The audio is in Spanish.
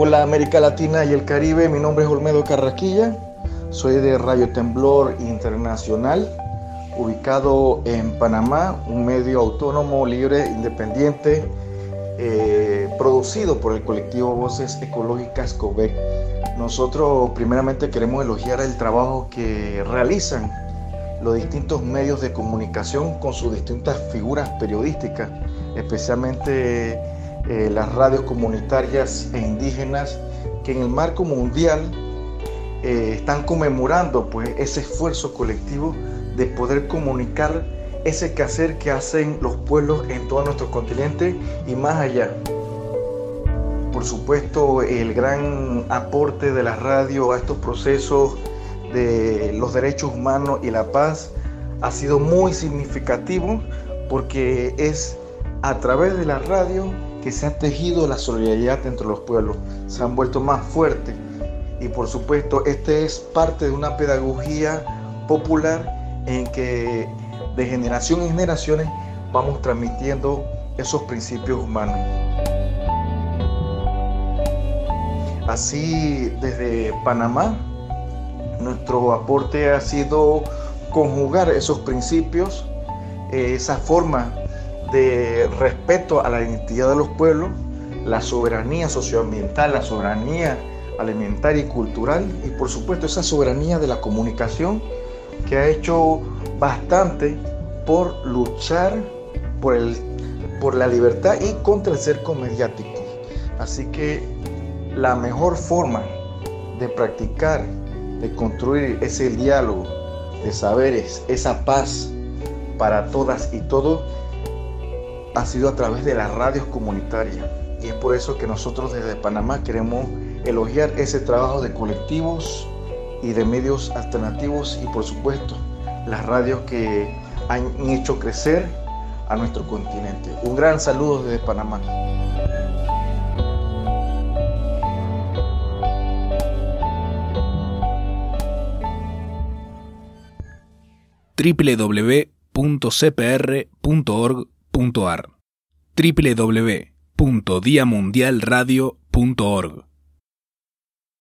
Hola América Latina y el Caribe, mi nombre es Olmedo Carraquilla, soy de Radio Temblor Internacional, ubicado en Panamá, un medio autónomo, libre, independiente, eh, producido por el colectivo Voces Ecológicas COVEC. Nosotros primeramente queremos elogiar el trabajo que realizan los distintos medios de comunicación con sus distintas figuras periodísticas, especialmente eh, las radios comunitarias e indígenas que en el marco mundial eh, están conmemorando pues, ese esfuerzo colectivo de poder comunicar ese quehacer que hacen los pueblos en todo nuestro continente y más allá. Por supuesto, el gran aporte de la radio a estos procesos de los derechos humanos y la paz ha sido muy significativo porque es a través de la radio que se ha tejido la solidaridad entre los pueblos, se han vuelto más fuertes. Y por supuesto, este es parte de una pedagogía popular en que de generación en generaciones vamos transmitiendo esos principios humanos. Así, desde Panamá, nuestro aporte ha sido conjugar esos principios, eh, esa forma de respeto a la identidad de los pueblos, la soberanía socioambiental, la soberanía alimentaria y cultural y por supuesto esa soberanía de la comunicación que ha hecho bastante por luchar por, el, por la libertad y contra el cerco mediático. Así que la mejor forma de practicar, de construir ese diálogo de saberes, esa paz para todas y todos, ha sido a través de las radios comunitarias. Y es por eso que nosotros desde Panamá queremos elogiar ese trabajo de colectivos y de medios alternativos y por supuesto las radios que han hecho crecer a nuestro continente. Un gran saludo desde Panamá. www.cpr.org.ar www.diamundialradio.org